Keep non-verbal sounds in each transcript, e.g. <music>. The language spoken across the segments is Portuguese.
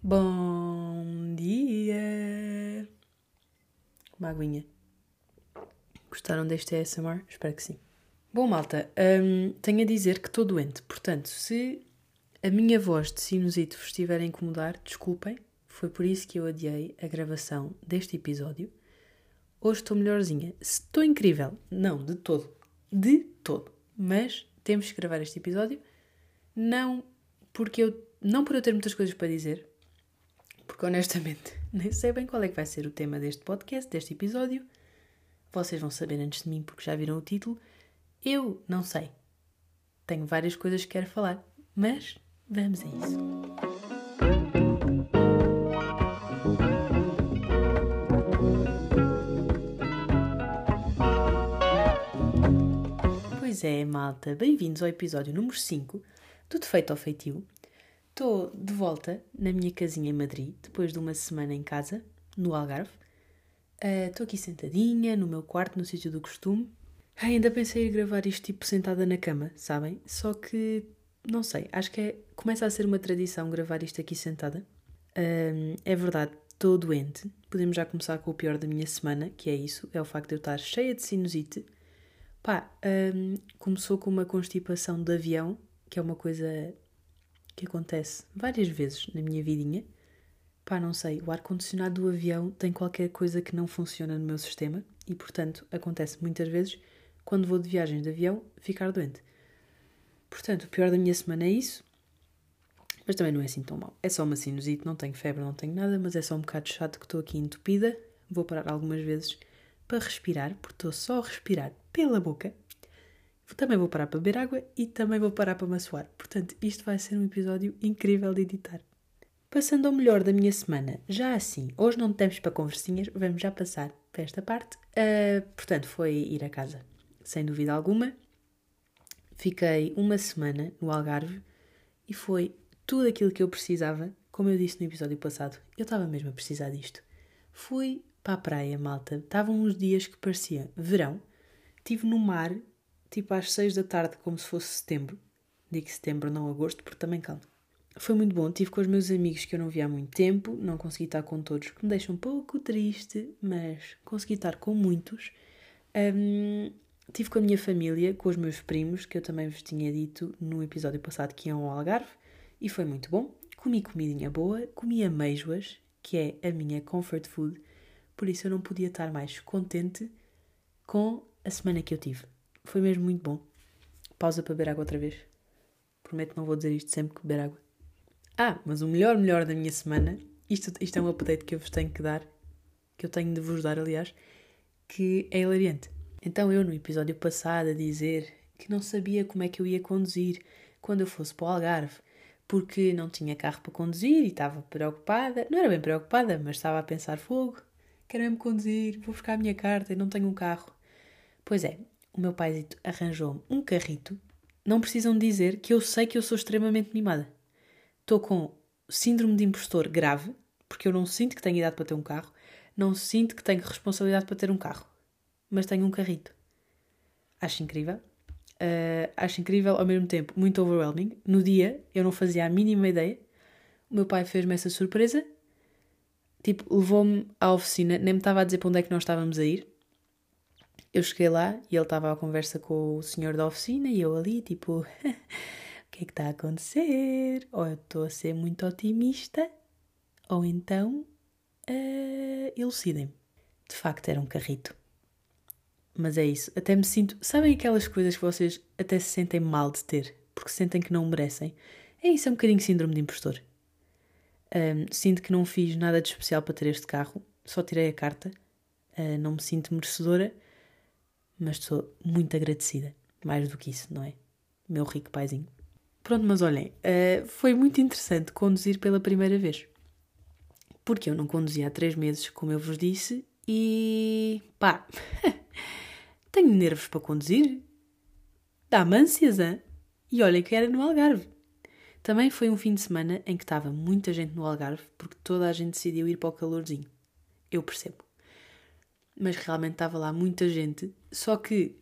Bom dia! Uma aguinha. Gostaram deste ASMR? Espero que sim. Bom, malta, hum, tenho a dizer que estou doente, portanto, se a minha voz de sinusite vos estiver a incomodar, desculpem, foi por isso que eu adiei a gravação deste episódio. Hoje estou melhorzinha. Estou incrível? Não, de todo. De todo. Mas temos que gravar este episódio, não porque eu não por eu ter muitas coisas para dizer, porque honestamente <laughs> nem sei bem qual é que vai ser o tema deste podcast, deste episódio. Vocês vão saber antes de mim porque já viram o título. Eu não sei. Tenho várias coisas que quero falar, mas vamos a isso. Pois é, malta, bem-vindos ao episódio número 5 do Defeito ao Feitio. Estou de volta na minha casinha em Madrid, depois de uma semana em casa, no Algarve. Estou aqui sentadinha, no meu quarto, no sítio do costume. Ai, ainda pensei em gravar isto tipo sentada na cama, sabem? Só que, não sei, acho que é, começa a ser uma tradição gravar isto aqui sentada. Hum, é verdade, estou doente. Podemos já começar com o pior da minha semana, que é isso, é o facto de eu estar cheia de sinusite. Pá, começou com uma constipação de avião, que é uma coisa que acontece várias vezes na minha vidinha. Pá, não sei, o ar-condicionado do avião tem qualquer coisa que não funciona no meu sistema e, portanto, acontece muitas vezes, quando vou de viagens de avião, ficar doente. Portanto, o pior da minha semana é isso, mas também não é assim tão mal. É só uma sinusite, não tenho febre, não tenho nada, mas é só um bocado chato que estou aqui entupida. Vou parar algumas vezes para respirar, porque estou só a respirar pela boca. Também vou parar para beber água e também vou parar para me assoar. Portanto, isto vai ser um episódio incrível de editar. Passando ao melhor da minha semana, já assim, hoje não temos para conversinhas, vamos já passar para esta parte. Uh, portanto, foi ir a casa, sem dúvida alguma. Fiquei uma semana no Algarve e foi tudo aquilo que eu precisava. Como eu disse no episódio passado, eu estava mesmo a precisar disto. Fui para a praia, malta. Estavam uns dias que parecia verão. Estive no mar, tipo às seis da tarde, como se fosse setembro. Digo setembro, não agosto, porque também calma. Foi muito bom. Estive com os meus amigos que eu não via há muito tempo. Não consegui estar com todos, que me deixa um pouco triste, mas consegui estar com muitos. Um, estive com a minha família, com os meus primos, que eu também vos tinha dito no episódio passado que iam ao Algarve, e foi muito bom. Comi comidinha boa, comi ameijoas, que é a minha comfort food, por isso eu não podia estar mais contente com a semana que eu tive. Foi mesmo muito bom. Pausa para beber água outra vez. Prometo não vou dizer isto sempre que beber água. Ah, mas o melhor, melhor da minha semana, isto, isto é um update que eu vos tenho que dar, que eu tenho de vos dar, aliás, que é hilariante. Então eu, no episódio passado, a dizer que não sabia como é que eu ia conduzir quando eu fosse para o Algarve, porque não tinha carro para conduzir e estava preocupada. Não era bem preocupada, mas estava a pensar fogo. Quero mesmo conduzir, vou buscar a minha carta e não tenho um carro. Pois é, o meu paizito arranjou-me um carrito. Não precisam dizer que eu sei que eu sou extremamente mimada. Estou com síndrome de impostor grave, porque eu não sinto que tenho idade para ter um carro, não sinto que tenho responsabilidade para ter um carro, mas tenho um carrito. Acho incrível. Uh, acho incrível, ao mesmo tempo, muito overwhelming. No dia, eu não fazia a mínima ideia. O meu pai fez-me essa surpresa. Tipo, levou-me à oficina, nem me estava a dizer para onde é que nós estávamos a ir. Eu cheguei lá e ele estava à conversa com o senhor da oficina e eu ali, tipo, <laughs> o que é que está a acontecer? Ou eu estou a ser muito otimista, ou então uh, elucidem-me. De facto, era um carrito. Mas é isso, até me sinto. Sabem aquelas coisas que vocês até se sentem mal de ter, porque sentem que não merecem? É isso, é um bocadinho síndrome de impostor. Um, sinto que não fiz nada de especial para ter este carro, só tirei a carta, uh, não me sinto merecedora, mas estou muito agradecida. Mais do que isso, não é? Meu rico paizinho. Pronto, mas olhem, uh, foi muito interessante conduzir pela primeira vez. Porque eu não conduzia há três meses, como eu vos disse, e pá, <laughs> tenho nervos para conduzir. Dá-me hein? E olha que era no Algarve. Também foi um fim de semana em que estava muita gente no Algarve, porque toda a gente decidiu ir para o calorzinho. Eu percebo. Mas realmente estava lá muita gente, só que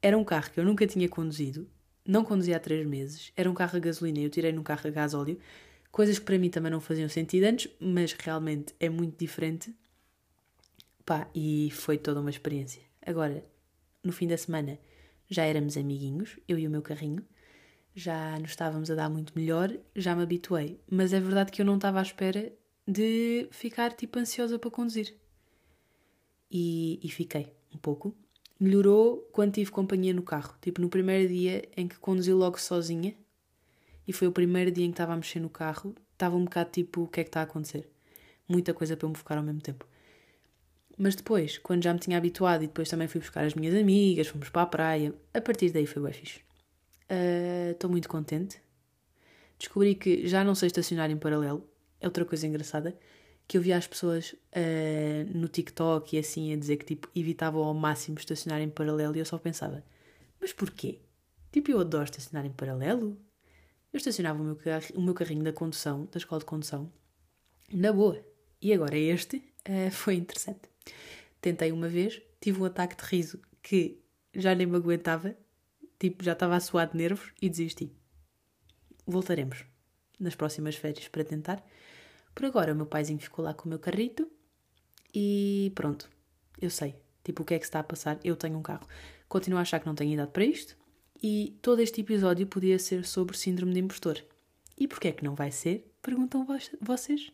era um carro que eu nunca tinha conduzido, não conduzia há três meses, era um carro a gasolina, eu tirei num carro a gás óleo, Coisas que para mim também não faziam sentido antes, mas realmente é muito diferente. Pá, e foi toda uma experiência. Agora, no fim da semana, já éramos amiguinhos, eu e o meu carrinho, já nos estávamos a dar muito melhor, já me habituei. Mas é verdade que eu não estava à espera de ficar tipo ansiosa para conduzir. E, e fiquei um pouco. Melhorou quando tive companhia no carro. Tipo, no primeiro dia em que conduzi logo sozinha, e foi o primeiro dia em que estava a mexer no carro, estava um bocado tipo, o que é que está a acontecer? Muita coisa para eu me focar ao mesmo tempo. Mas depois, quando já me tinha habituado e depois também fui buscar as minhas amigas, fomos para a praia, a partir daí foi bem fixe. Ah, estou uh, muito contente. Descobri que já não sei estacionar em paralelo. É outra coisa engraçada. Que eu via as pessoas uh, no TikTok e assim a dizer que tipo, evitavam ao máximo estacionar em paralelo e eu só pensava, mas porquê? Tipo, eu adoro estacionar em paralelo. Eu estacionava o meu, carro, o meu carrinho da condução, da escola de condução, na boa. E agora este uh, <laughs> foi interessante. Tentei uma vez, tive um ataque de riso que já nem me aguentava, tipo, já estava a suar de nervos e desisti. Voltaremos nas próximas férias para tentar. Por agora, o meu paizinho ficou lá com o meu carrito e pronto, eu sei, tipo, o que é que se está a passar. Eu tenho um carro. Continuo a achar que não tenho idade para isto e todo este episódio podia ser sobre síndrome de impostor. E porquê é que não vai ser? Perguntam vocês.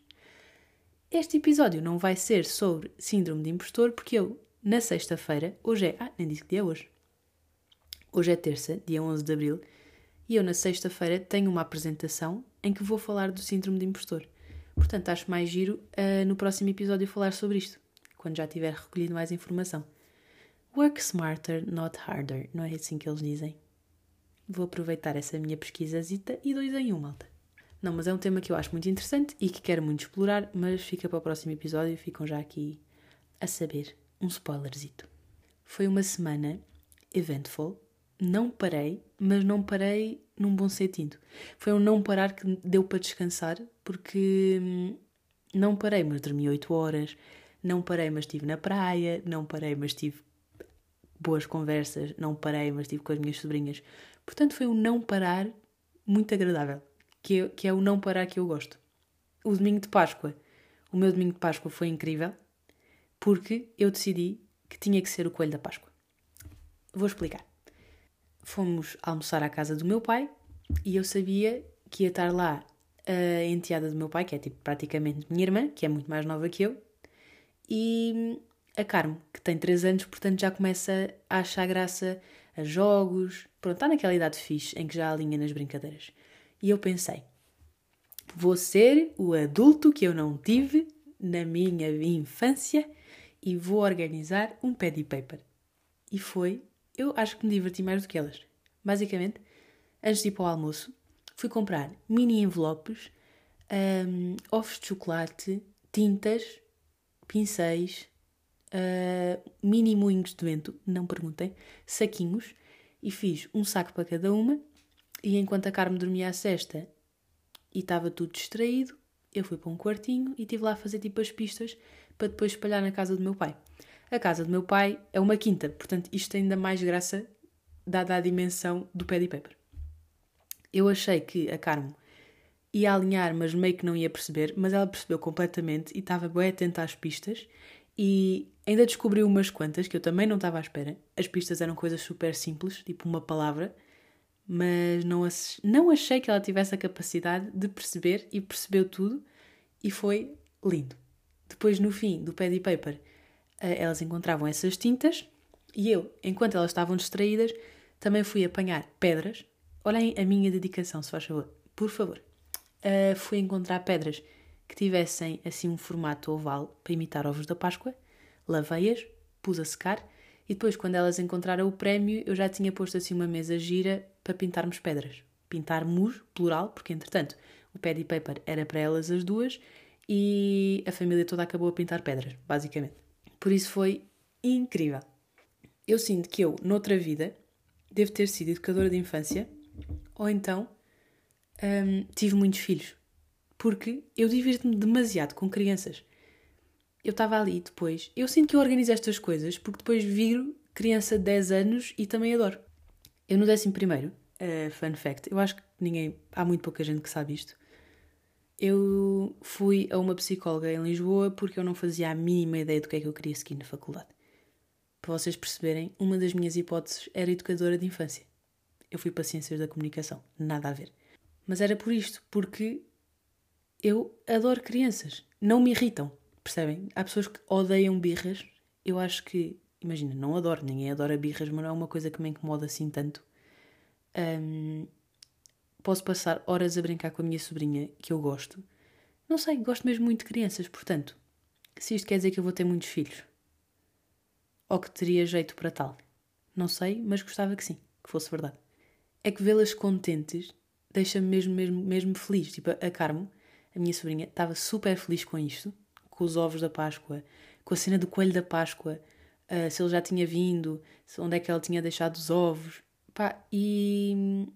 Este episódio não vai ser sobre síndrome de impostor porque eu, na sexta-feira, hoje é. Ah, nem disse que dia é hoje. Hoje é terça, dia 11 de abril, e eu, na sexta-feira, tenho uma apresentação em que vou falar do síndrome de impostor. Portanto, acho mais giro uh, no próximo episódio falar sobre isto, quando já tiver recolhido mais informação. Work smarter, not harder, não é assim que eles dizem? Vou aproveitar essa minha pesquisazita e dois em um, malta. Não, mas é um tema que eu acho muito interessante e que quero muito explorar, mas fica para o próximo episódio, ficam já aqui a saber um spoilerzito. Foi uma semana eventful, não parei, mas não parei num bom sentido. Foi um não parar que deu para descansar, porque hum, não parei, mas dormi 8 horas, não parei, mas estive na praia, não parei, mas tive boas conversas, não parei, mas estive com as minhas sobrinhas. Portanto, foi um não parar muito agradável, que é, que é o não parar que eu gosto. O domingo de Páscoa, o meu domingo de Páscoa foi incrível, porque eu decidi que tinha que ser o coelho da Páscoa. Vou explicar. Fomos almoçar à casa do meu pai e eu sabia que ia estar lá a enteada do meu pai, que é tipo praticamente minha irmã, que é muito mais nova que eu, e a Carmo, que tem 3 anos, portanto já começa a achar graça a jogos. Pronto, está naquela idade fixe em que já alinha nas brincadeiras. E eu pensei, vou ser o adulto que eu não tive na minha infância e vou organizar um paddy paper. E foi, eu acho que me diverti mais do que elas. Basicamente, antes de ir para o almoço, fui comprar mini envelopes, um, ovos de chocolate, tintas, pincéis, uh, mini moinhos de vento, não perguntem, saquinhos, e fiz um saco para cada uma. E enquanto a Carmen dormia a cesta e estava tudo distraído, eu fui para um quartinho e estive lá a fazer tipo as pistas para depois espalhar na casa do meu pai. A casa do meu pai é uma quinta, portanto isto tem ainda mais graça dada a dimensão do pad paper. Eu achei que a Carmo ia alinhar, mas meio que não ia perceber, mas ela percebeu completamente e estava bem atenta às pistas e ainda descobriu umas quantas que eu também não estava à espera. As pistas eram coisas super simples, tipo uma palavra, mas não, não achei que ela tivesse a capacidade de perceber e percebeu tudo e foi lindo. Depois, no fim do pad paper, elas encontravam essas tintas e eu, enquanto elas estavam distraídas, também fui apanhar pedras Olhem a minha dedicação, se faz favor. Por favor. Uh, fui encontrar pedras que tivessem assim um formato oval para imitar ovos da Páscoa, lavei-as, pus a secar e depois, quando elas encontraram o prémio, eu já tinha posto assim uma mesa gira para pintarmos pedras. Pintarmos, plural, porque entretanto o pad paper era para elas as duas e a família toda acabou a pintar pedras, basicamente. Por isso foi incrível. Eu sinto que eu, noutra vida, devo ter sido educadora de infância ou então um, tive muitos filhos. Porque eu divirto-me demasiado com crianças. Eu estava ali depois. Eu sinto que eu organizo estas coisas porque depois viro criança de 10 anos e também adoro. Eu no 11 primeiro, uh, fun fact, eu acho que ninguém, há muito pouca gente que sabe isto. Eu fui a uma psicóloga em Lisboa porque eu não fazia a mínima ideia do que é que eu queria seguir na faculdade. Para vocês perceberem, uma das minhas hipóteses era educadora de infância. Eu fui para Ciências da Comunicação, nada a ver. Mas era por isto, porque eu adoro crianças. Não me irritam, percebem? Há pessoas que odeiam birras. Eu acho que, imagina, não adoro, ninguém adora birras, mas não é uma coisa que me incomoda assim tanto. Um, posso passar horas a brincar com a minha sobrinha, que eu gosto. Não sei, gosto mesmo muito de crianças, portanto, se isto quer dizer que eu vou ter muitos filhos, ou que teria jeito para tal, não sei, mas gostava que sim, que fosse verdade. É que vê-las contentes deixa-me mesmo, mesmo, mesmo feliz. Tipo, a Carmo, a minha sobrinha, estava super feliz com isto, com os ovos da Páscoa, com a cena do coelho da Páscoa, uh, se ele já tinha vindo, onde é que ela tinha deixado os ovos. Pá, e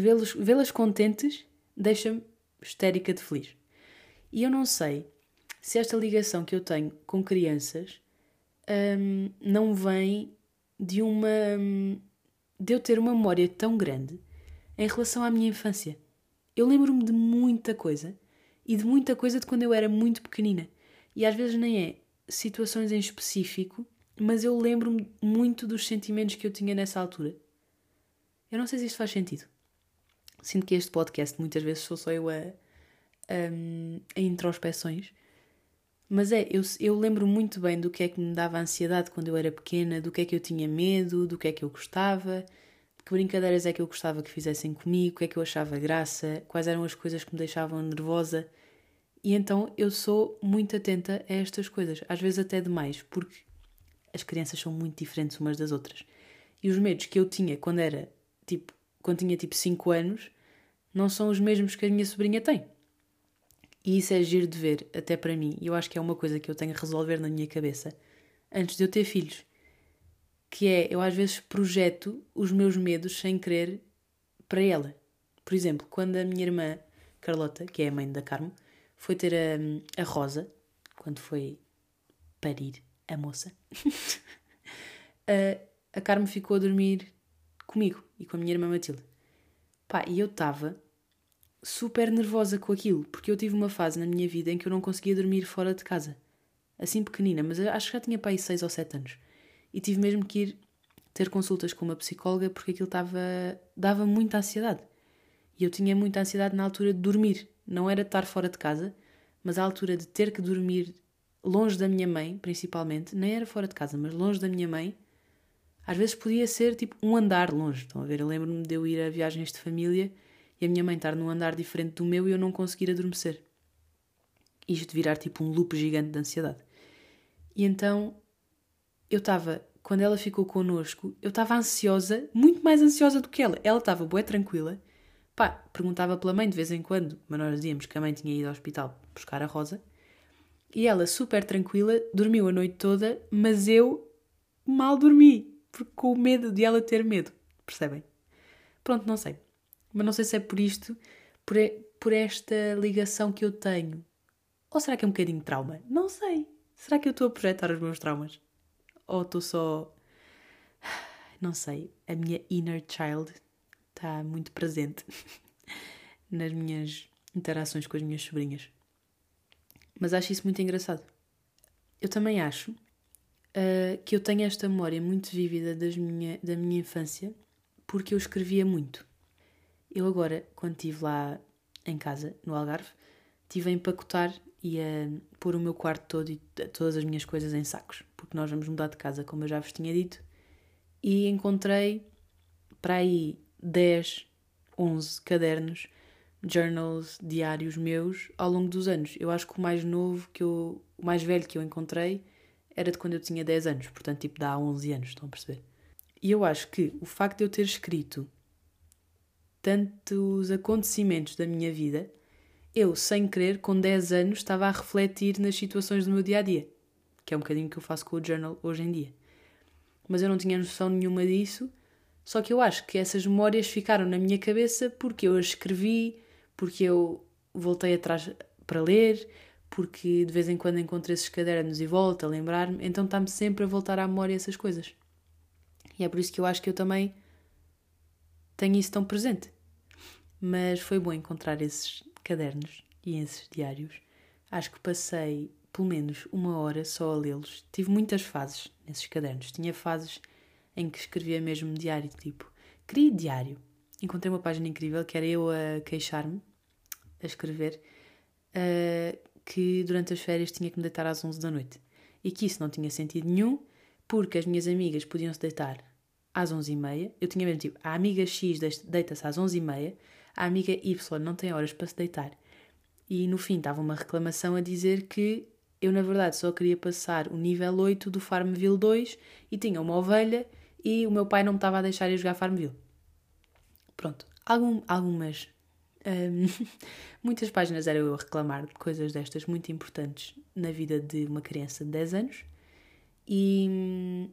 vê-las vê contentes deixa-me histérica de feliz. E eu não sei se esta ligação que eu tenho com crianças hum, não vem de uma. Hum, de eu ter uma memória tão grande em relação à minha infância. Eu lembro-me de muita coisa e de muita coisa de quando eu era muito pequenina. E às vezes nem é situações em específico, mas eu lembro-me muito dos sentimentos que eu tinha nessa altura. Eu não sei se isto faz sentido. Sinto que este podcast muitas vezes sou só eu a, a, a introspeções. Mas é, eu, eu lembro muito bem do que é que me dava ansiedade quando eu era pequena, do que é que eu tinha medo, do que é que eu gostava, de que brincadeiras é que eu gostava que fizessem comigo, o que é que eu achava graça, quais eram as coisas que me deixavam nervosa. E então eu sou muito atenta a estas coisas, às vezes até demais, porque as crianças são muito diferentes umas das outras. E os medos que eu tinha quando era tipo, quando tinha tipo 5 anos, não são os mesmos que a minha sobrinha tem. E isso é giro de ver, até para mim. E eu acho que é uma coisa que eu tenho a resolver na minha cabeça antes de eu ter filhos. Que é, eu às vezes projeto os meus medos sem querer para ela. Por exemplo, quando a minha irmã Carlota, que é a mãe da Carmo, foi ter a, a Rosa, quando foi parir a moça, a, <laughs> a Carmo ficou a dormir comigo e com a minha irmã Matilde. Pá, e eu estava super nervosa com aquilo, porque eu tive uma fase na minha vida em que eu não conseguia dormir fora de casa. Assim pequenina, mas acho que já tinha para aí 6 ou 7 anos. E tive mesmo que ir ter consultas com uma psicóloga porque aquilo estava dava muita ansiedade. E eu tinha muita ansiedade na altura de dormir. Não era de estar fora de casa, mas a altura de ter que dormir longe da minha mãe, principalmente, nem era fora de casa, mas longe da minha mãe, às vezes podia ser tipo um andar longe. Estão a ver? Eu lembro-me de eu ir a viagens de família e a minha mãe estar num andar diferente do meu e eu não conseguir adormecer. Isto virar tipo um loop gigante de ansiedade. E então eu estava, quando ela ficou connosco, eu estava ansiosa, muito mais ansiosa do que ela. Ela estava bué tranquila. Pá, perguntava pela mãe de vez em quando, mas nós dizíamos que a mãe tinha ido ao hospital buscar a Rosa. E ela, super tranquila, dormiu a noite toda, mas eu mal dormi, com medo de ela ter medo. Percebem? Pronto, não sei. Mas não sei se é por isto, por, por esta ligação que eu tenho. Ou será que é um bocadinho de trauma? Não sei. Será que eu estou a projetar os meus traumas? Ou estou só. Não sei. A minha inner child está muito presente <laughs> nas minhas interações com as minhas sobrinhas. Mas acho isso muito engraçado. Eu também acho uh, que eu tenho esta memória muito vívida das minha, da minha infância porque eu escrevia muito. Eu agora, quando estive lá em casa, no Algarve, estive a empacotar e a pôr o meu quarto todo e todas as minhas coisas em sacos, porque nós vamos mudar de casa, como eu já vos tinha dito, e encontrei para aí 10, 11 cadernos, journals, diários meus ao longo dos anos. Eu acho que o mais novo que eu, o mais velho que eu encontrei era de quando eu tinha 10 anos, portanto, tipo, dá 11 anos, estão a perceber? E eu acho que o facto de eu ter escrito tantos acontecimentos da minha vida, eu, sem querer, com 10 anos, estava a refletir nas situações do meu dia a dia, que é um bocadinho que eu faço com o journal hoje em dia. Mas eu não tinha noção nenhuma disso, só que eu acho que essas memórias ficaram na minha cabeça porque eu as escrevi, porque eu voltei atrás para ler, porque de vez em quando encontro esses cadernos e volto a lembrar-me, então está-me sempre a voltar à memória essas coisas. E é por isso que eu acho que eu também tenho isso tão presente. Mas foi bom encontrar esses cadernos e esses diários, acho que passei pelo menos uma hora só a lê-los. Tive muitas fases nesses cadernos. Tinha fases em que escrevia mesmo diário, tipo, queria diário. Encontrei uma página incrível que era eu a queixar-me, a escrever, uh, que durante as férias tinha que me deitar às 11 da noite. E que isso não tinha sentido nenhum, porque as minhas amigas podiam se deitar às 11h30. Eu tinha mesmo tipo, a amiga X deita-se às 11h30, a amiga Y não tem horas para se deitar. E no fim estava uma reclamação a dizer que eu, na verdade, só queria passar o nível 8 do Farmville 2 e tinha uma ovelha e o meu pai não me estava a deixar ir jogar Farmville. Pronto, Algum, algumas. Um, <laughs> muitas páginas eram eu a reclamar de coisas destas muito importantes na vida de uma criança de 10 anos. E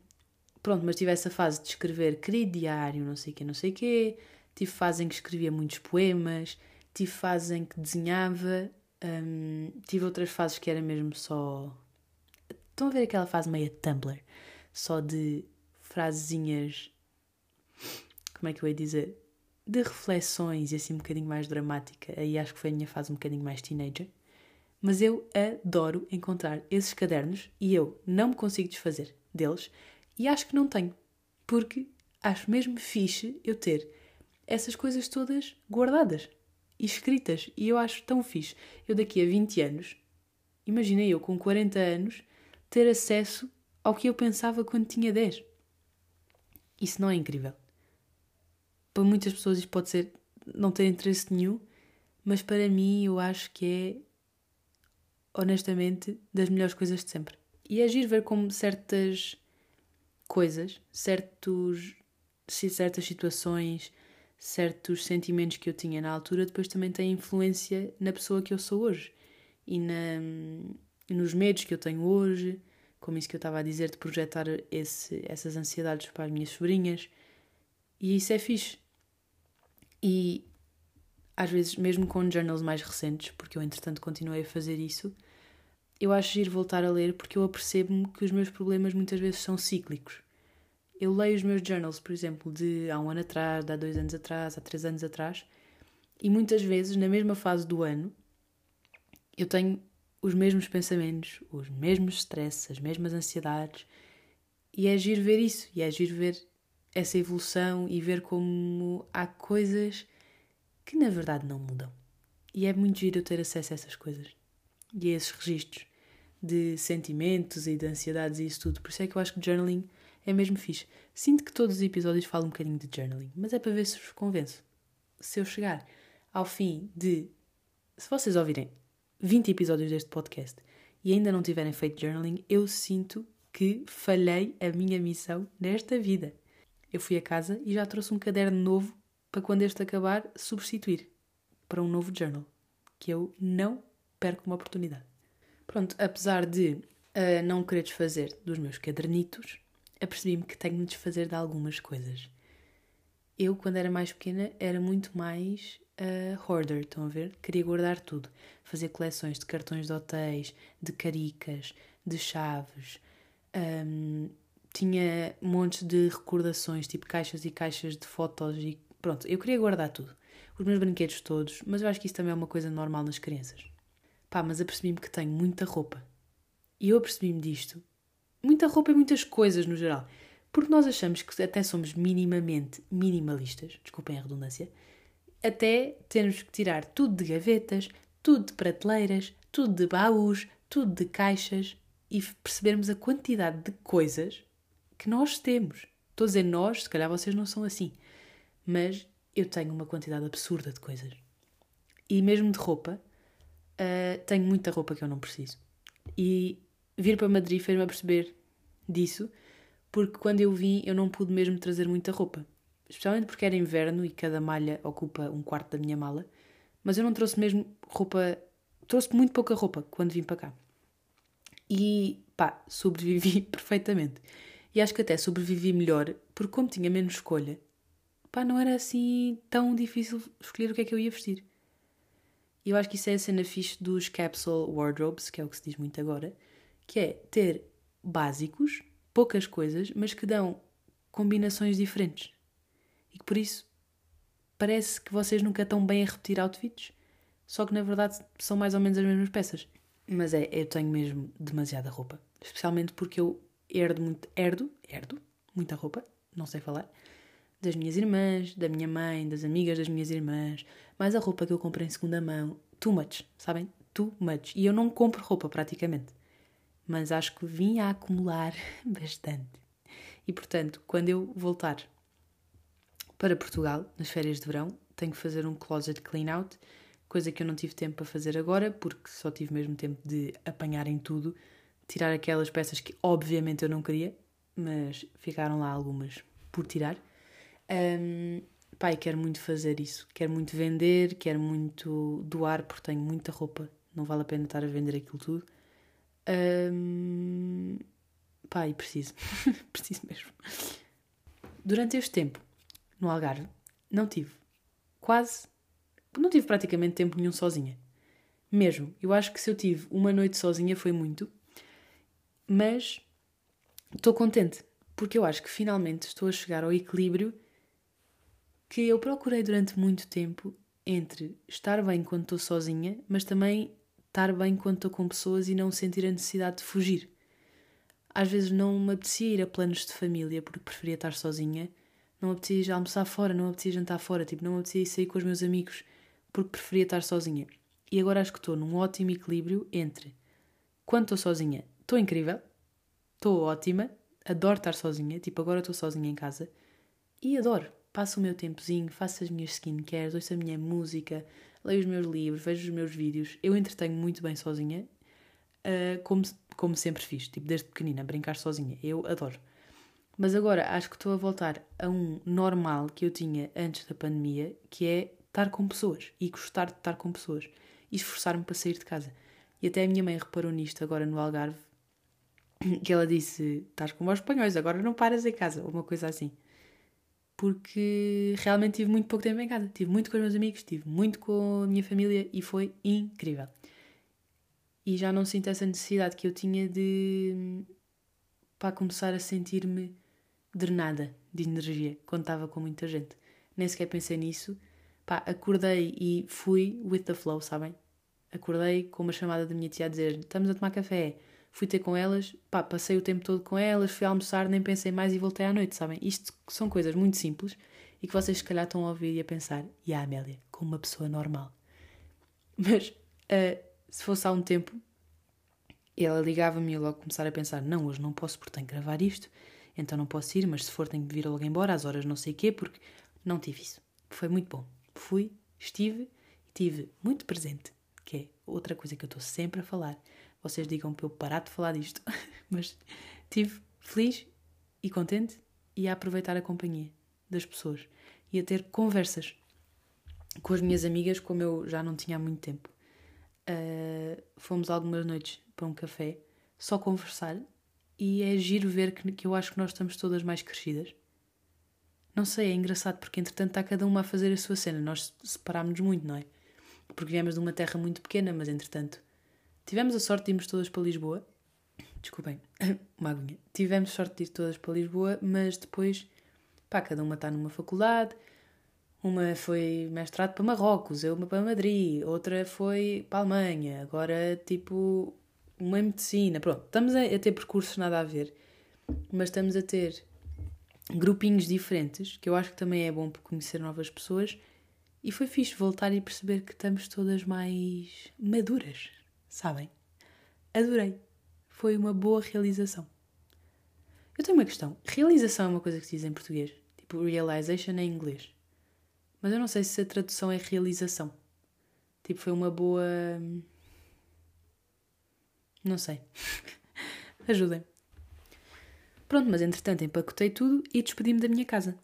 pronto, mas tive essa fase de escrever querido diário, não sei o quê, não sei o quê. Tive fase em que escrevia muitos poemas. Tive fase em que desenhava. Um, tive outras fases que era mesmo só. Estão a ver aquela fase meio Tumblr? Só de frasezinhas. Como é que eu ia dizer? De reflexões e assim um bocadinho mais dramática. Aí acho que foi a minha fase um bocadinho mais teenager. Mas eu adoro encontrar esses cadernos e eu não me consigo desfazer deles e acho que não tenho. Porque acho mesmo fixe eu ter essas coisas todas guardadas e escritas. E eu acho tão fixe. Eu daqui a 20 anos, imaginei eu com 40 anos, ter acesso ao que eu pensava quando tinha 10. Isso não é incrível? Para muitas pessoas isto pode ser não ter interesse nenhum, mas para mim eu acho que é, honestamente, das melhores coisas de sempre. E é ver como certas coisas, certos, certas situações, certos sentimentos que eu tinha na altura depois também têm influência na pessoa que eu sou hoje e na, nos medos que eu tenho hoje, como isso que eu estava a dizer, de projetar esse, essas ansiedades para as minhas sobrinhas. E isso é fixe. E às vezes, mesmo com journals mais recentes, porque eu entretanto continuei a fazer isso, eu acho ir voltar a ler porque eu apercebo-me que os meus problemas muitas vezes são cíclicos. Eu leio os meus journals, por exemplo, de há um ano atrás, de há dois anos atrás, há três anos atrás, e muitas vezes, na mesma fase do ano, eu tenho os mesmos pensamentos, os mesmos stresses, as mesmas ansiedades, e é agir ver isso, e é agir ver essa evolução e ver como há coisas que na verdade não mudam. E é muito giro eu ter acesso a essas coisas e a esses registros de sentimentos e de ansiedades e isso tudo. Por isso é que eu acho que journaling é mesmo fixe. Sinto que todos os episódios falam um bocadinho de journaling, mas é para ver se vos convenço. Se eu chegar ao fim de. Se vocês ouvirem 20 episódios deste podcast e ainda não tiverem feito journaling, eu sinto que falhei a minha missão nesta vida. Eu fui a casa e já trouxe um caderno novo para quando este acabar substituir para um novo journal, que eu não perco uma oportunidade. Pronto, apesar de uh, não querer desfazer dos meus cadernitos, apercebi-me que tenho de desfazer de algumas coisas. Eu, quando era mais pequena, era muito mais uh, hoarder, estão a ver? Queria guardar tudo. Fazer coleções de cartões de hotéis, de caricas, de chaves. Um, tinha montes de recordações, tipo caixas e caixas de fotos e pronto, eu queria guardar tudo. Os meus brinquedos todos, mas eu acho que isso também é uma coisa normal nas crianças. Pá, mas apercebi-me que tenho muita roupa. E eu apercebi-me disto muita roupa e muitas coisas no geral. Porque nós achamos que até somos minimamente minimalistas, desculpem a redundância, até termos que tirar tudo de gavetas, tudo de prateleiras, tudo de baús, tudo de caixas e percebermos a quantidade de coisas que nós temos. Estou a dizer nós, se calhar vocês não são assim, mas eu tenho uma quantidade absurda de coisas. E mesmo de roupa, uh, tenho muita roupa que eu não preciso. E vir para Madrid fez-me perceber disso, porque quando eu vim eu não pude mesmo trazer muita roupa. Especialmente porque era inverno e cada malha ocupa um quarto da minha mala, mas eu não trouxe mesmo roupa, trouxe muito pouca roupa quando vim para cá. E pá, sobrevivi <laughs> perfeitamente. E acho que até sobrevivi melhor, porque como tinha menos escolha, pá, não era assim tão difícil escolher o que é que eu ia vestir. E eu acho que isso é a cena fixe dos capsule wardrobes, que é o que se diz muito agora, que é ter básicos, poucas coisas, mas que dão combinações diferentes. E que por isso parece que vocês nunca estão bem a repetir outfits, só que na verdade são mais ou menos as mesmas peças. Mas é, eu tenho mesmo demasiada roupa. Especialmente porque eu herdo muito, herdo, herdo, muita roupa, não sei falar, das minhas irmãs, da minha mãe, das amigas das minhas irmãs, mais a roupa que eu comprei em segunda mão, too much, sabem? Too much. E eu não compro roupa praticamente. Mas acho que vim a acumular <laughs> bastante. E portanto, quando eu voltar para Portugal, nas férias de verão, tenho que fazer um closet clean out, coisa que eu não tive tempo para fazer agora, porque só tive mesmo tempo de apanhar em tudo, tirar aquelas peças que obviamente eu não queria, mas ficaram lá algumas por tirar. Um, pai, quero muito fazer isso. Quero muito vender, quero muito doar, porque tenho muita roupa. Não vale a pena estar a vender aquilo tudo. Um, pai, preciso. <laughs> preciso mesmo. Durante este tempo, no Algarve, não tive quase. Não tive praticamente tempo nenhum sozinha. Mesmo. Eu acho que se eu tive uma noite sozinha foi muito. Mas estou contente. Porque eu acho que finalmente estou a chegar ao equilíbrio que eu procurei durante muito tempo entre estar bem quando estou sozinha, mas também estar bem quando estou com pessoas e não sentir a necessidade de fugir. Às vezes não me apetecia ir a planos de família porque preferia estar sozinha, não me apetecia ir almoçar fora, não me apetecia jantar fora, tipo, não me apetecia sair com os meus amigos porque preferia estar sozinha. E agora acho que estou num ótimo equilíbrio entre quando estou sozinha, estou incrível, estou ótima, adoro estar sozinha, tipo, agora estou sozinha em casa e adoro passo o meu tempozinho, faço as minhas skincares, ouço a minha música, leio os meus livros, vejo os meus vídeos. Eu entretenho muito bem sozinha, uh, como, como sempre fiz, tipo, desde pequenina, brincar sozinha. Eu adoro. Mas agora acho que estou a voltar a um normal que eu tinha antes da pandemia, que é estar com pessoas e gostar de estar com pessoas e esforçar-me para sair de casa. E até a minha mãe reparou nisto agora no Algarve, que ela disse: Estás como os espanhóis, agora não paras em casa, uma coisa assim porque realmente tive muito pouco tempo em casa. Tive muito com os meus amigos, tive muito com a minha família e foi incrível. E já não sinto essa necessidade que eu tinha de para começar a sentir-me drenada de energia quando estava com muita gente. Nem sequer pensei nisso. Pá, acordei e fui with the flow, sabem? Acordei com uma chamada da minha tia a dizer: Estamos a tomar café fui ter com elas, pá, passei o tempo todo com elas, fui almoçar, nem pensei mais e voltei à noite, sabem? Isto são coisas muito simples e que vocês se calhar estão a ouvir e a pensar, e a Amélia, como uma pessoa normal. <laughs> Mas uh, se fosse há um tempo, ela ligava-me e eu logo começar a pensar, não, hoje não posso porque tenho que gravar isto, então não posso ir, mas se for tenho que vir logo embora, às horas não sei quê, porque não tive isso. Foi muito bom. Fui, estive e tive muito presente, que é outra coisa que eu estou sempre a falar vocês digam para eu parar de falar disto, <laughs> mas estive feliz e contente e a aproveitar a companhia das pessoas e a ter conversas com as minhas amigas como eu já não tinha há muito tempo. Uh, fomos algumas noites para um café só conversar e é giro ver que, que eu acho que nós estamos todas mais crescidas. Não sei, é engraçado porque entretanto está cada uma a fazer a sua cena. Nós separámos-nos muito, não é? Porque viemos de uma terra muito pequena, mas entretanto Tivemos a sorte de irmos todas para Lisboa. Desculpem, <coughs> uma aguinha. Tivemos sorte de ir todas para Lisboa, mas depois, pá, cada uma está numa faculdade. Uma foi mestrado para Marrocos, eu uma para Madrid, outra foi para a Alemanha, agora tipo uma em medicina. Pronto, estamos a, a ter percursos nada a ver, mas estamos a ter grupinhos diferentes, que eu acho que também é bom para conhecer novas pessoas. E foi fixe voltar e perceber que estamos todas mais maduras, Sabem? Adorei. Foi uma boa realização. Eu tenho uma questão. Realização é uma coisa que se diz em português. Tipo, realization em inglês. Mas eu não sei se a tradução é realização. Tipo, foi uma boa. Não sei. <laughs> Ajudem. Pronto, mas entretanto empacotei tudo e despedi-me da minha casa.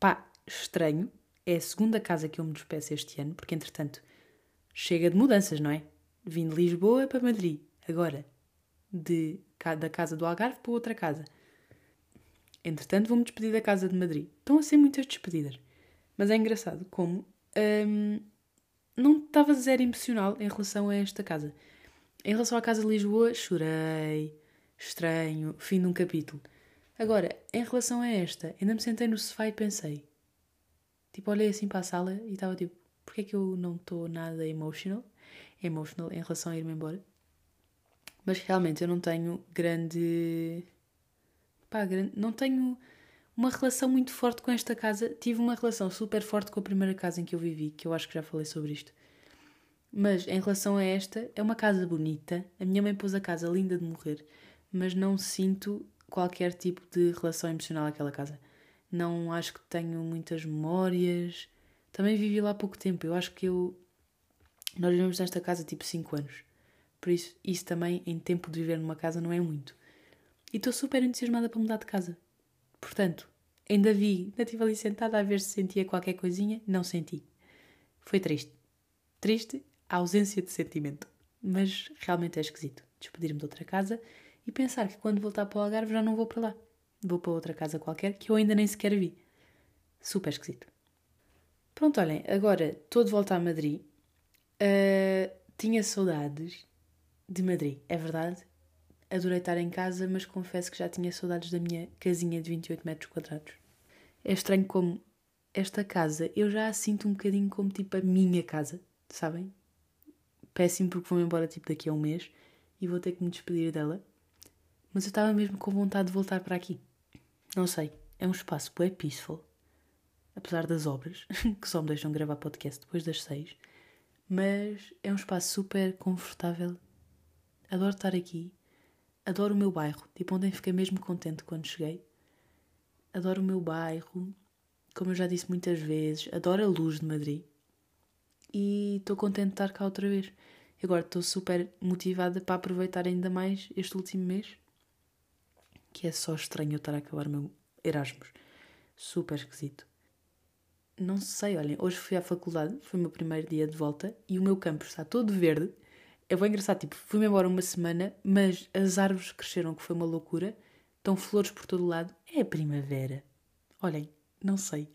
Pá, estranho. É a segunda casa que eu me despeço este ano, porque entretanto chega de mudanças, não é? Vim de Lisboa para Madrid, agora. De, da casa do Algarve para outra casa. Entretanto, vou-me despedir da casa de Madrid. Estão a ser muitas despedidas. Mas é engraçado como hum, não estava zero emocional em relação a esta casa. Em relação à casa de Lisboa, chorei, estranho, fim de um capítulo. Agora, em relação a esta, ainda me sentei no sofá e pensei. Tipo, olhei assim para a sala e estava tipo, porque é que eu não estou nada emotional, emotional em relação a ir-me embora. Mas realmente eu não tenho grande. Pá, grande... não tenho uma relação muito forte com esta casa. Tive uma relação super forte com a primeira casa em que eu vivi, que eu acho que já falei sobre isto. Mas em relação a esta, é uma casa bonita. A minha mãe pôs a casa linda de morrer, mas não sinto qualquer tipo de relação emocional àquela casa. Não acho que tenho muitas memórias. Também vivi lá há pouco tempo. Eu acho que eu. Nós vivemos nesta casa tipo 5 anos. Por isso, isso também, em tempo de viver numa casa, não é muito. E estou super entusiasmada para mudar de casa. Portanto, ainda vi, ainda estive ali sentada a ver se sentia qualquer coisinha. Não senti. Foi triste. Triste a ausência de sentimento. Mas realmente é esquisito despedir-me de outra casa e pensar que quando voltar para o Algarve já não vou para lá. Vou para outra casa qualquer que eu ainda nem sequer vi. Super esquisito. Pronto, olhem, agora estou de volta a Madrid. Uh, tinha saudades de Madrid, é verdade. Adorei estar em casa, mas confesso que já tinha saudades da minha casinha de 28 metros quadrados. É estranho como esta casa eu já a sinto um bocadinho como tipo a minha casa, sabem? péssimo porque vou-me embora tipo daqui a um mês e vou ter que me despedir dela. Mas eu estava mesmo com vontade de voltar para aqui. Não sei, é um espaço bem peaceful. Apesar das obras, <laughs> que só me deixam gravar podcast depois das seis. Mas é um espaço super confortável. Adoro estar aqui. Adoro o meu bairro. Tipo, ontem fiquei mesmo contente quando cheguei. Adoro o meu bairro. Como eu já disse muitas vezes, adoro a luz de Madrid e estou contente de estar cá outra vez. Agora estou super motivada para aproveitar ainda mais este último mês, que é só estranho eu estar a acabar o meu Erasmus. Super esquisito. Não sei, olhem, hoje fui à faculdade, foi o meu primeiro dia de volta e o meu campus está todo verde. É bem engraçado, tipo, fui-me embora uma semana, mas as árvores cresceram, que foi uma loucura. Estão flores por todo lado. É a primavera. Olhem, não sei.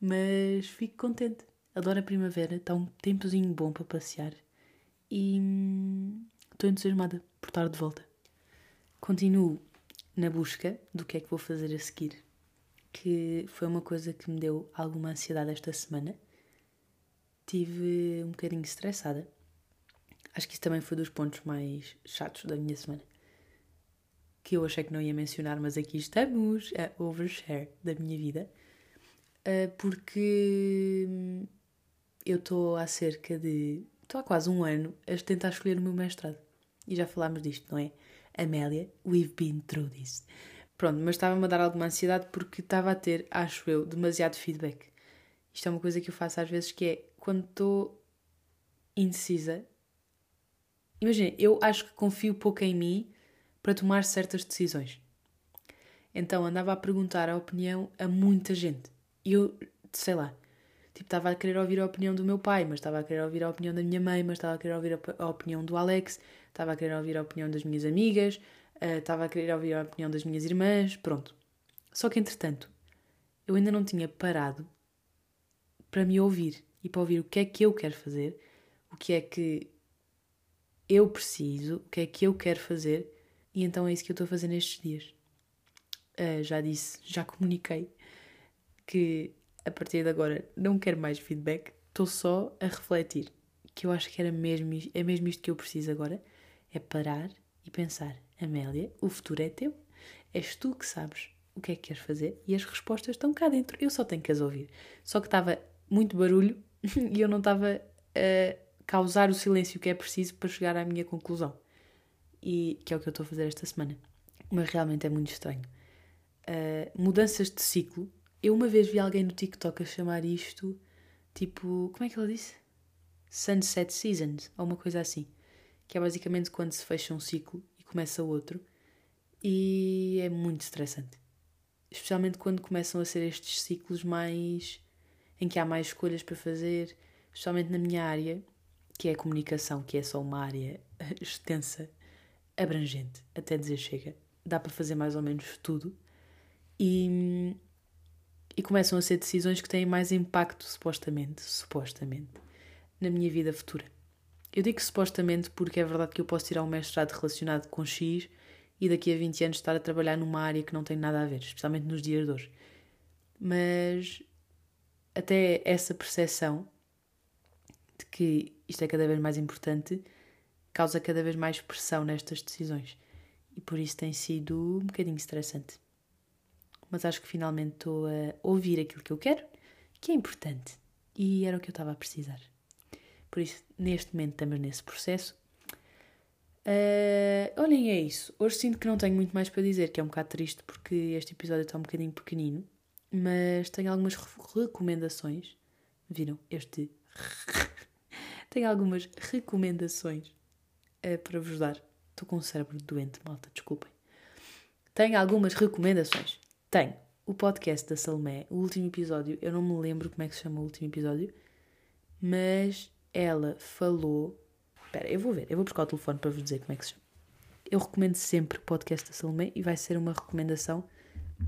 Mas fico contente adoro a primavera, está um tempozinho bom para passear e hum, estou entusiasmada por estar de volta. Continuo na busca do que é que vou fazer a seguir, que foi uma coisa que me deu alguma ansiedade esta semana. Tive um bocadinho estressada. Acho que isso também foi dos pontos mais chatos da minha semana. Que eu achei que não ia mencionar, mas aqui estamos a overshare da minha vida. Ah, porque hum, eu estou há cerca de. estou há quase um ano a tentar escolher o meu mestrado. E já falámos disto, não é? Amélia, we've been through this. Pronto, mas estava-me a dar alguma ansiedade porque estava a ter, acho eu, demasiado feedback. Isto é uma coisa que eu faço às vezes que é quando estou indecisa. Imagina, eu acho que confio pouco em mim para tomar certas decisões. Então andava a perguntar a opinião a muita gente. E eu, sei lá, Tipo, estava a querer ouvir a opinião do meu pai, mas estava a querer ouvir a opinião da minha mãe, mas estava a querer ouvir a, opinião do Alex, estava a querer ouvir a opinião das minhas amigas, estava a querer ouvir a opinião das minhas irmãs, pronto. Só que, entretanto, eu ainda não tinha parado para me ouvir e para ouvir o que é que eu quero fazer, o que é que eu preciso, o que é que eu quero fazer, e então é isso que eu estou a fazer nestes dias. Uh, já disse, já comuniquei que a partir de agora não quero mais feedback, estou só a refletir. Que eu acho que era mesmo, é mesmo isto que eu preciso agora: é parar e pensar, Amélia, o futuro é teu, és tu que sabes o que é que queres fazer e as respostas estão cá dentro, eu só tenho que as ouvir. Só que estava muito barulho <laughs> e eu não estava a causar o silêncio que é preciso para chegar à minha conclusão. E que é o que eu estou a fazer esta semana. Mas realmente é muito estranho. Uh, mudanças de ciclo eu uma vez vi alguém no TikTok a chamar isto tipo. Como é que ela disse? Sunset Seasons, ou uma coisa assim. Que é basicamente quando se fecha um ciclo começa outro. E é muito estressante. Especialmente quando começam a ser estes ciclos mais. em que há mais escolhas para fazer. Especialmente na minha área, que é a comunicação, que é só uma área <laughs> extensa, abrangente, até dizer chega. Dá para fazer mais ou menos tudo. E e começam a ser decisões que têm mais impacto, supostamente, supostamente, na minha vida futura. Eu digo supostamente porque é verdade que eu posso tirar um mestrado relacionado com X e daqui a 20 anos estar a trabalhar numa área que não tem nada a ver, especialmente nos dias de hoje. Mas até essa percepção de que isto é cada vez mais importante, causa cada vez mais pressão nestas decisões. E por isso tem sido um bocadinho estressante. Mas acho que finalmente estou a ouvir aquilo que eu quero, que é importante. E era o que eu estava a precisar. Por isso, neste momento, estamos nesse processo. Uh, olhem, é isso. Hoje sinto que não tenho muito mais para dizer, que é um bocado triste porque este episódio está um bocadinho pequenino. Mas tenho algumas recomendações. Viram? Este. <laughs> tenho algumas recomendações uh, para vos dar. Estou com o cérebro doente, malta, desculpem. Tenho algumas recomendações. Tenho o podcast da Salomé, o último episódio. Eu não me lembro como é que se chama o último episódio, mas ela falou. Espera, eu vou ver, eu vou buscar o telefone para vos dizer como é que se chama. Eu recomendo sempre o podcast da Salomé e vai ser uma recomendação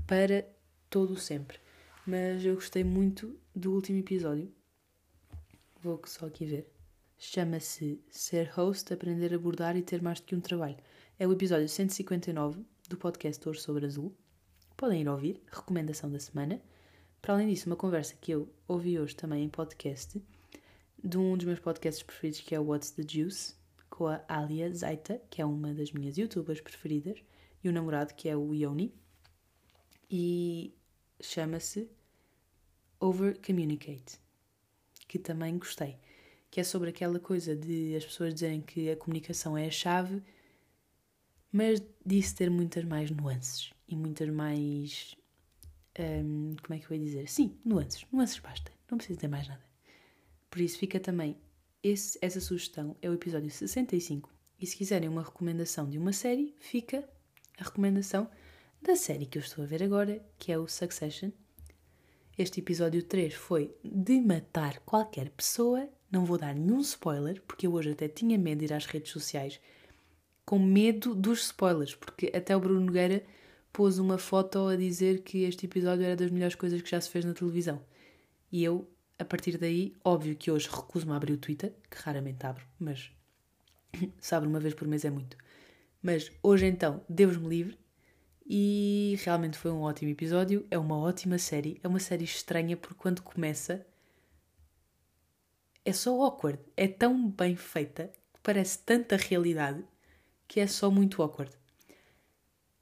para todo o sempre. Mas eu gostei muito do último episódio. Vou só aqui ver. Chama-se Ser Host, Aprender a Abordar e Ter Mais do que um Trabalho. É o episódio 159 do podcast Hoje sobre Azul. Podem ir ouvir, recomendação da semana. Para além disso, uma conversa que eu ouvi hoje também em podcast de um dos meus podcasts preferidos que é o What's the Juice, com a Alia Zaita, que é uma das minhas youtubers preferidas, e o namorado que é o Yoni. E chama-se Over Communicate, que também gostei. Que é sobre aquela coisa de as pessoas dizerem que a comunicação é a chave, mas disso ter muitas mais nuances e muitas mais. Um, como é que eu ia dizer? Sim, nuances. Nuances basta. Não precisa ter mais nada. Por isso fica também esse, essa sugestão, é o episódio 65. E se quiserem uma recomendação de uma série, fica a recomendação da série que eu estou a ver agora, que é o Succession. Este episódio 3 foi de matar qualquer pessoa. Não vou dar nenhum spoiler, porque eu hoje até tinha medo de ir às redes sociais com medo dos spoilers, porque até o Bruno Nogueira pôs uma foto a dizer que este episódio era das melhores coisas que já se fez na televisão. E eu a partir daí, óbvio que hoje recuso-me a abrir o Twitter, que raramente abro, mas <laughs> se abre uma vez por mês é muito. Mas hoje então, Deus-me livre, e realmente foi um ótimo episódio, é uma ótima série, é uma série estranha porque quando começa é só awkward, é tão bem feita, parece tanta realidade que é só muito awkward.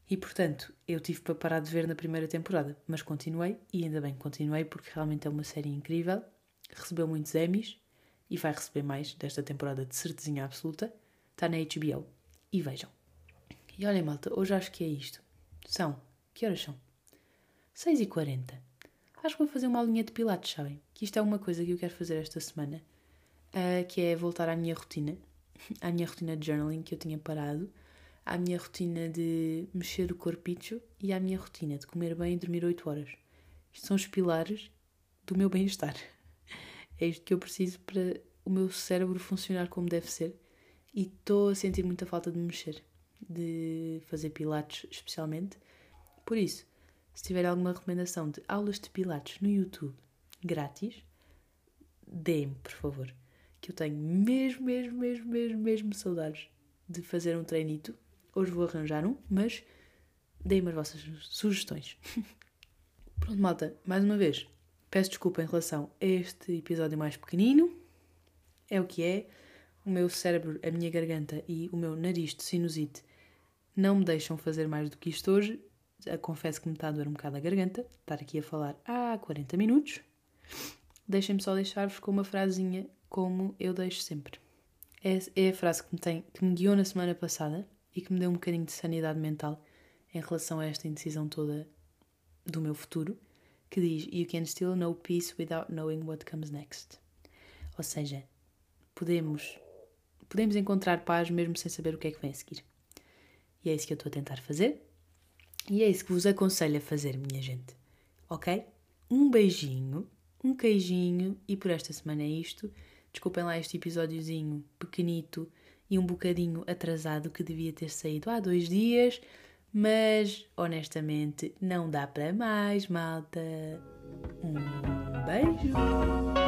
E portanto, eu tive para parar de ver na primeira temporada, mas continuei e ainda bem que continuei porque realmente é uma série incrível. Recebeu muitos Emmys e vai receber mais desta temporada de certezinha absoluta. Está na HBO e vejam. E olhem, malta, hoje acho que é isto. São. Que horas são? 6h40. Acho que vou fazer uma aulinha de pilates, sabem? Que isto é uma coisa que eu quero fazer esta semana, uh, que é voltar à minha rotina, <laughs> à minha rotina de journaling que eu tinha parado à minha rotina de mexer o corpicho e à minha rotina de comer bem e dormir 8 horas. Isto são os pilares do meu bem-estar. <laughs> É isto que eu preciso para o meu cérebro funcionar como deve ser. E estou a sentir muita falta de mexer, de fazer pilates especialmente. Por isso, se tiver alguma recomendação de aulas de pilates no YouTube grátis, deem-me, por favor. Que eu tenho mesmo, mesmo, mesmo, mesmo, mesmo saudades de fazer um treinito Hoje vou arranjar um, mas deem-me as vossas sugestões. <laughs> Pronto, malta, mais uma vez, peço desculpa em relação a este episódio mais pequenino. É o que é. O meu cérebro, a minha garganta e o meu nariz de sinusite não me deixam fazer mais do que isto hoje. Confesso que me está a doer um bocado a garganta, estar aqui a falar há 40 minutos. Deixem-me só deixar-vos com uma frasinha como eu deixo sempre. É, é a frase que me, tem, que me guiou na semana passada e que me deu um bocadinho de sanidade mental em relação a esta indecisão toda do meu futuro, que diz: You can still know peace without knowing what comes next. Ou seja, podemos, podemos encontrar paz mesmo sem saber o que é que vem a seguir. E é isso que eu estou a tentar fazer. E é isso que vos aconselho a fazer, minha gente. Ok? Um beijinho, um queijinho e por esta semana é isto. Desculpem lá este episódiozinho pequenito e um bocadinho atrasado que devia ter saído há dois dias, mas honestamente não dá para mais, malta. Um beijo!